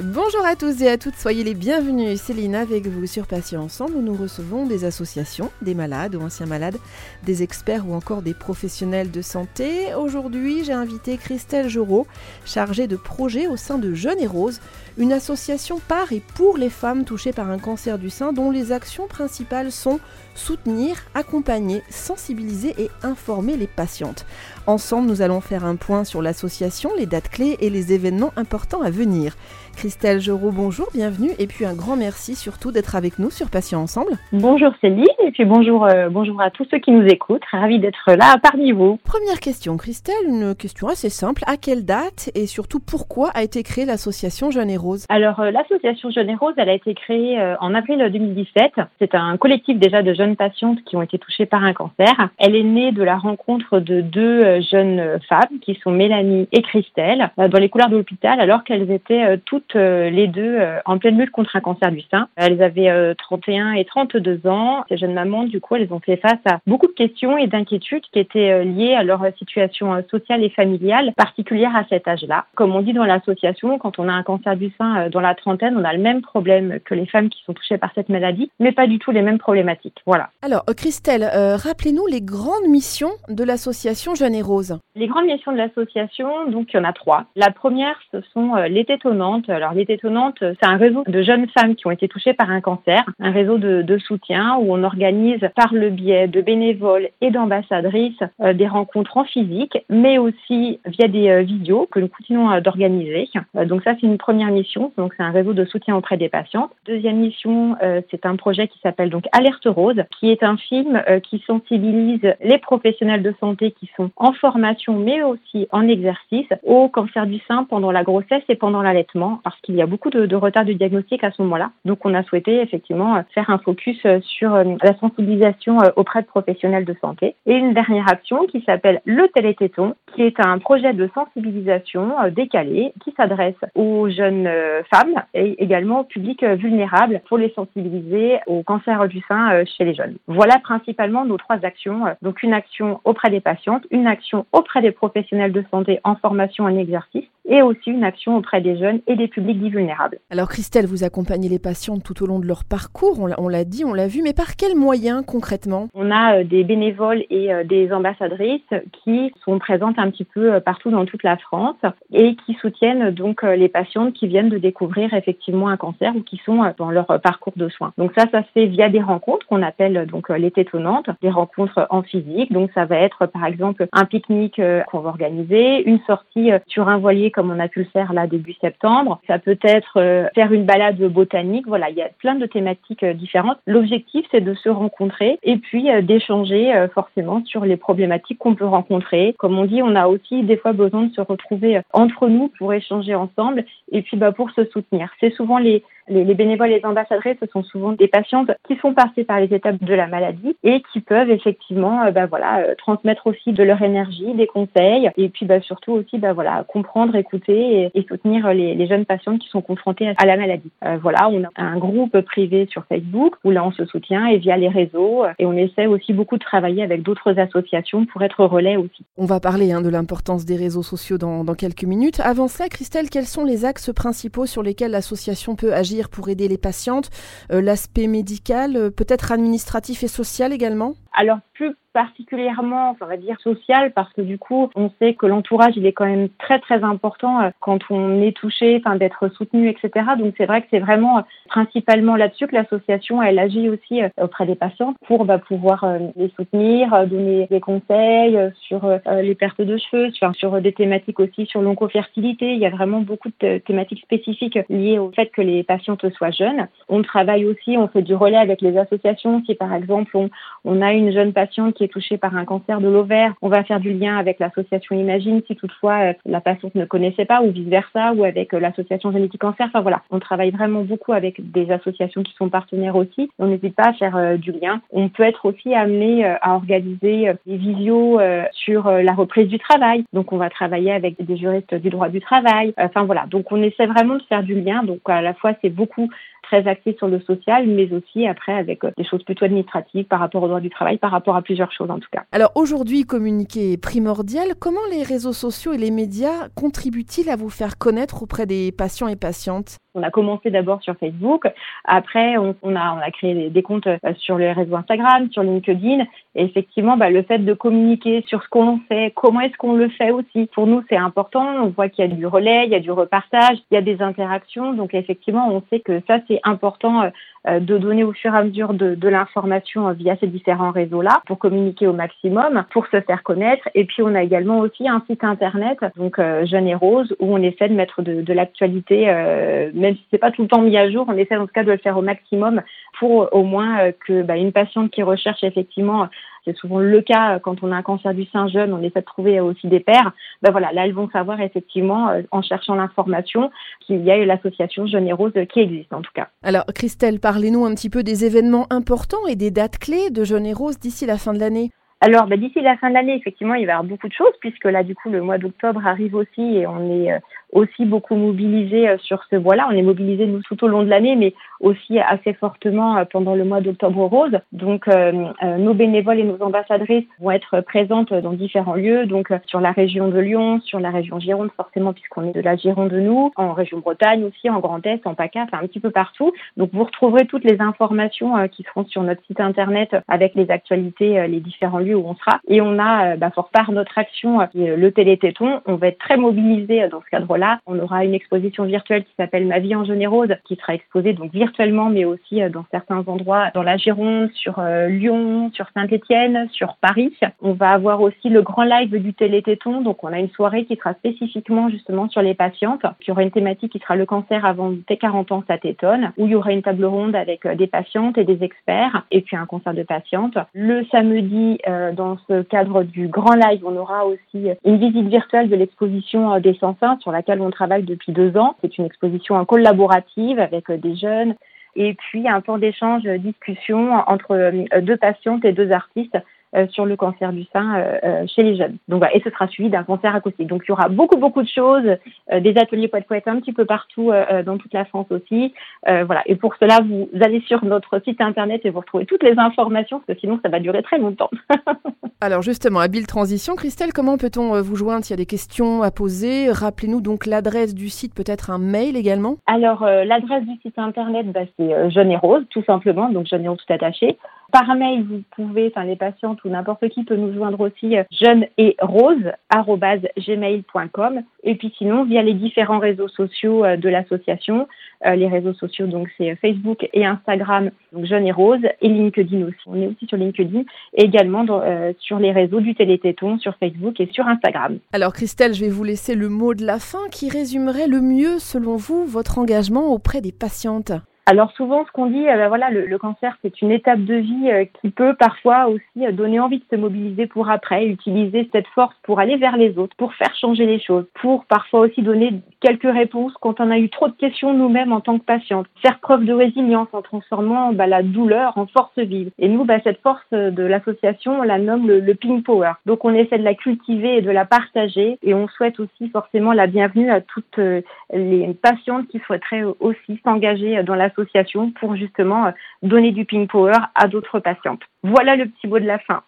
Bonjour à tous et à toutes, soyez les bienvenus. Céline avec vous sur Patient Ensemble nous recevons des associations, des malades ou anciens malades, des experts ou encore des professionnels de santé. Aujourd'hui, j'ai invité Christelle Jorot, chargée de projet au sein de Jeunes et Roses, une association par et pour les femmes touchées par un cancer du sein dont les actions principales sont soutenir, accompagner, sensibiliser et informer les patientes. Ensemble, nous allons faire un point sur l'association, les dates clés et les événements importants à venir. Christelle Jorot, bonjour, bienvenue et puis un grand merci surtout d'être avec nous sur Patients Ensemble. Bonjour Céline et puis bonjour, euh, bonjour à tous ceux qui nous écoutent. Ravi d'être là parmi vous. Première question, Christelle, une question assez simple. À quelle date et surtout pourquoi a été créée l'association Jeune et Rose Alors euh, l'association Jeune et Rose, elle a été créée euh, en avril 2017. C'est un collectif déjà de jeunes patientes qui ont été touchées par un cancer. Elle est née de la rencontre de deux jeunes femmes qui sont Mélanie et Christelle dans les couloirs de l'hôpital alors qu'elles étaient toutes les deux euh, en pleine lutte contre un cancer du sein. Elles avaient 31 euh, et 32 ans. Ces jeunes mamans, du coup, elles ont fait face à beaucoup de questions et d'inquiétudes qui étaient liées à leur situation sociale et familiale particulière à cet âge-là. Comme on dit dans l'association, quand on a un cancer du sein dans la trentaine, on a le même problème que les femmes qui sont touchées par cette maladie, mais pas du tout les mêmes problématiques. Voilà. Alors, Christelle, rappelez-nous les grandes missions de l'association Jeune et Rose. Les grandes missions de l'association, donc il y en a trois. La première, ce sont les tétonnantes alors, les étonnante, c'est un réseau de jeunes femmes qui ont été touchées par un cancer, un réseau de, soutien où on organise par le biais de bénévoles et d'ambassadrices euh, des rencontres en physique, mais aussi via des euh, vidéos que nous continuons euh, d'organiser. donc ça, c'est une première mission. Donc c'est un réseau de soutien auprès des patients. Deuxième mission, c'est un projet qui s'appelle donc Alerte Rose, qui est un film qui sensibilise les professionnels de santé qui sont en formation, mais aussi en exercice au cancer du sein pendant la grossesse et pendant l'allaitement parce qu'il y a beaucoup de, retard de diagnostic à ce moment-là. Donc on a souhaité effectivement faire un focus euh, sur euh, la sensibilisation euh, auprès de professionnels de santé. Et une dernière action qui s'appelle le télététon, qui est un projet de sensibilisation décalé qui s'adresse aux jeunes femmes et également au public vulnérable pour les sensibiliser au cancer du sein chez les jeunes. Voilà principalement nos trois actions. Donc une action auprès des patientes, une action auprès des professionnels de santé en formation en exercice et aussi une action auprès des jeunes et des publics dits vulnérables. Alors Christelle, vous accompagnez les patientes tout au long de leur parcours, on l'a dit, on l'a vu, mais par quels moyens concrètement? On a euh, des bénévoles et euh, des ambassadrices qui sont présentes un petit peu euh, partout dans toute la France et qui soutiennent donc les patientes qui viennent de découvrir effectivement un cancer ou qui sont dans leur parcours de soins. Donc ça, ça se fait via des rencontres qu'on appelle donc les tétonnantes, des rencontres en physique. Donc ça va être par exemple un pique-nique qu'on va organiser, une sortie sur un voilier comme on a pu le faire là début septembre. Ça peut être euh, faire une balade botanique. Voilà, il y a plein de thématiques euh, différentes. L'objectif, c'est de se rencontrer et puis euh, d'échanger forcément sur les problématiques qu'on peut rencontrer. Comme on dit, on a aussi des fois besoin de se retrouver entre nous pour échanger ensemble et puis bah, pour se soutenir. C'est souvent les, les, bénévoles et les ambassadrices, ce sont souvent des patientes qui sont passées par les étapes de la maladie et qui peuvent effectivement bah, voilà, transmettre aussi de leur énergie, des conseils et puis bah, surtout aussi bah, voilà, comprendre écouter et, soutenir les, jeunes patientes qui sont confrontées à la maladie. Euh, voilà, on a un groupe privé sur Facebook où là on se soutient et via les réseaux et on essaie aussi beaucoup de travailler avec d'autres associations pour être relais aussi. On va parler hein, de l'importance des réseaux sociaux dans, quelques minutes. Avant ça, Christelle, quels sont les axes principaux sur lesquels l'association peut agir pour aider les patientes? Euh, L'aspect médical, euh, peut-être administratif et social également? Alors plus particulièrement, on va dire, social, parce que du coup, on sait que l'entourage, il est quand même très, très important euh, quand on est touché, enfin, d'être soutenu, etc. Donc, c'est vrai que c'est vraiment euh, principalement là-dessus que l'association, elle agit aussi euh, auprès des patients pour bah, pouvoir les soutenir, donner des conseils sur les pertes de cheveux, sur, des thématiques aussi sur l'oncofertilité. Il y a vraiment beaucoup de thématiques spécifiques liées au fait que les patientes soient jeunes. On travaille aussi, on fait du relais avec les associations. Si par exemple, on, on a une jeune patiente qui touchée par un cancer de l'ovaire, on va faire du lien avec l'association Imagine si toutefois euh, la patiente ne connaissait pas ou vice-versa ou avec euh, l'association Génétique Cancer. Enfin voilà, on travaille vraiment beaucoup avec des associations qui sont partenaires aussi. On n'hésite pas à faire euh, du lien. On peut être aussi amené à organiser des visios sur la reprise du travail. Donc on va travailler avec des juristes du droit du travail. Enfin voilà, donc on essaie vraiment de faire du lien. Donc à la fois c'est beaucoup très axé sur le social, mais aussi après avec des choses plutôt administratives par rapport au droit du travail, par rapport à plusieurs choses en tout cas. Alors aujourd'hui, communiquer est primordial. Comment les réseaux sociaux et les médias contribuent-ils à vous faire connaître auprès des patients et patientes? On a commencé d'abord sur Facebook. Après, on, a, on a créé des, comptes euh, sur les réseaux Instagram, sur LinkedIn. Et effectivement, bah, le fait de communiquer sur ce qu'on fait, comment est-ce qu'on le fait aussi, pour nous, c'est important. On voit qu'il y a du relais, il y a du repartage, il y a des interactions. Donc, effectivement, on sait que ça, c'est important euh, euh, de donner au fur et à mesure de, de l'information via ces différents réseaux-là pour communiquer au maximum, pour se faire connaître. Et puis, on a également aussi un site internet, donc Jeune et Rose, où on essaie de mettre de, de l'actualité même si c'est pas tout le temps mis à jour, on essaie en tout cas de le faire au maximum pour au moins euh, que bah, une patiente qui recherche effectivement c'est souvent le cas euh, quand on a un cancer du sein jeune, on essaie de trouver aussi des pères. Ben voilà, là, elles vont savoir effectivement, euh, en cherchant l'information, qu'il y a l'association Jeune et Rose qui existe en tout cas. Alors, Christelle, parlez-nous un petit peu des événements importants et des dates clés de Jeune et Rose d'ici la fin de l'année. Alors, ben, d'ici la fin de l'année, effectivement, il va y avoir beaucoup de choses, puisque là, du coup, le mois d'octobre arrive aussi et on est aussi beaucoup mobilisé euh, sur ce bois-là. On est mobilisé nous tout au long de l'année, mais aussi assez fortement euh, pendant le mois d'octobre rose. Donc, euh, nos bénévoles et nos ambassadrices vont être présentes dans différents lieux, donc sur la région de Lyon, sur la région Gironde forcément puisqu'on est de la Gironde de nous, en région Bretagne aussi, en Grand Est, en PACA, enfin un petit peu partout. Donc, vous retrouverez toutes les informations qui seront sur notre site internet avec les actualités, les différents lieux où on sera. Et on a, bah, fort part notre action, le télététon. On va être très mobilisé dans ce cadre-là on aura une exposition virtuelle qui s'appelle Ma vie en rose, qui sera exposée donc virtuellement, mais aussi euh, dans certains endroits, dans la Gironde, sur euh, Lyon, sur Saint-Étienne, sur Paris. On va avoir aussi le grand live du Télététon, donc on a une soirée qui sera spécifiquement justement sur les patientes. Il y aura une thématique qui sera le cancer avant tes 40 ans, ça t'étonne, où il y aura une table ronde avec euh, des patientes et des experts, et puis un concert de patientes. Le samedi, dans ce cadre du grand live, on aura aussi une visite virtuelle de l'exposition des sans sur laquelle on travaille depuis deux ans. C'est une exposition collaborative avec euh, des jeunes et puis un temps d'échange, euh, discussion entre euh, deux patientes et deux artistes sur le cancer du sein euh, euh, chez les jeunes. Donc et ce sera suivi d'un concert acoustique. Donc il y aura beaucoup beaucoup de choses, des ateliers poète poète un petit peu partout dans toute la France aussi. voilà. Et pour cela, vous allez sur notre site internet et vous retrouvez toutes les informations parce que sinon ça va durer très longtemps. Alors justement, habile transition, Christelle, comment peut-on vous joindre? S'il y a des questions à poser Rappelez-nous donc l'adresse du site, peut-être un mail également. Alors l'adresse du site internet, bah, c'est Jeune et Rose, tout simplement, donc Jeune et Rose tout attaché. Par mail, vous pouvez, enfin les patientes ou n'importe qui peut nous joindre aussi euh, jeune et rose gmail.com et puis sinon via les différents réseaux sociaux euh, de l'association. Euh, les réseaux sociaux donc c'est Facebook et Instagram, donc jeune et rose et LinkedIn aussi. On est aussi sur LinkedIn et également sur les réseaux du Télététon sur Facebook et sur Instagram. Alors Christelle, je vais vous laisser le mot de la fin qui résumerait le mieux selon vous votre engagement auprès des patientes. Alors souvent, ce qu'on dit, euh, voilà, le, cancer, c'est une étape de vie euh, qui peut parfois aussi euh, donner envie de se mobiliser pour après, utiliser cette force pour aller vers les autres, pour faire changer les choses, pour parfois aussi donner quelques réponses quand on a eu trop de questions nous-mêmes en tant que patiente, faire preuve de résilience en transformant bah, la douleur en force vive. Et nous, bah, cette force de l'association, on la nomme le, le Pink Power. Donc on essaie de la cultiver et de la partager, et on souhaite aussi forcément la bienvenue à toutes les patientes qui souhaiteraient aussi s'engager dans la pour justement euh, donner du ping power à d'autres patientes. Voilà le petit mot de la fin.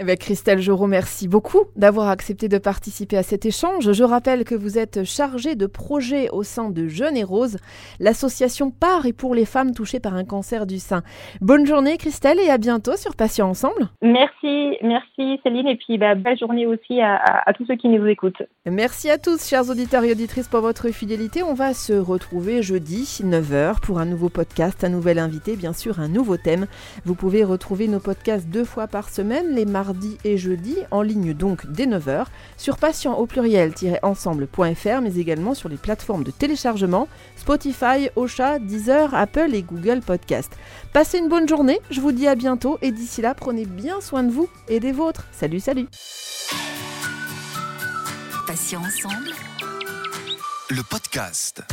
Eh Christelle Jorot, merci beaucoup d'avoir accepté de participer à cet échange. Je rappelle que vous êtes chargée de projet au sein de Jeunes et Roses, l'association par et pour les femmes touchées par un cancer du sein. Bonne journée Christelle et à bientôt sur Patients Ensemble. Merci, merci Céline et puis bah, belle journée aussi à, à, tous ceux qui nous écoutent. Merci à tous chers auditeurs et auditrices pour votre fidélité. On va se retrouver jeudi 9h pour un nouveau podcast, un nouvel invité, bien sûr un nouveau thème. Vous pouvez retrouver nos podcasts deux fois par semaine, les mardis mardi et jeudi, en ligne donc dès 9h, sur patient au pluriel-ensemble.fr, mais également sur les plateformes de téléchargement Spotify, Ocha, Deezer, Apple et Google Podcast. Passez une bonne journée, je vous dis à bientôt et d'ici là, prenez bien soin de vous et des vôtres. Salut, salut Patient ensemble. Le podcast.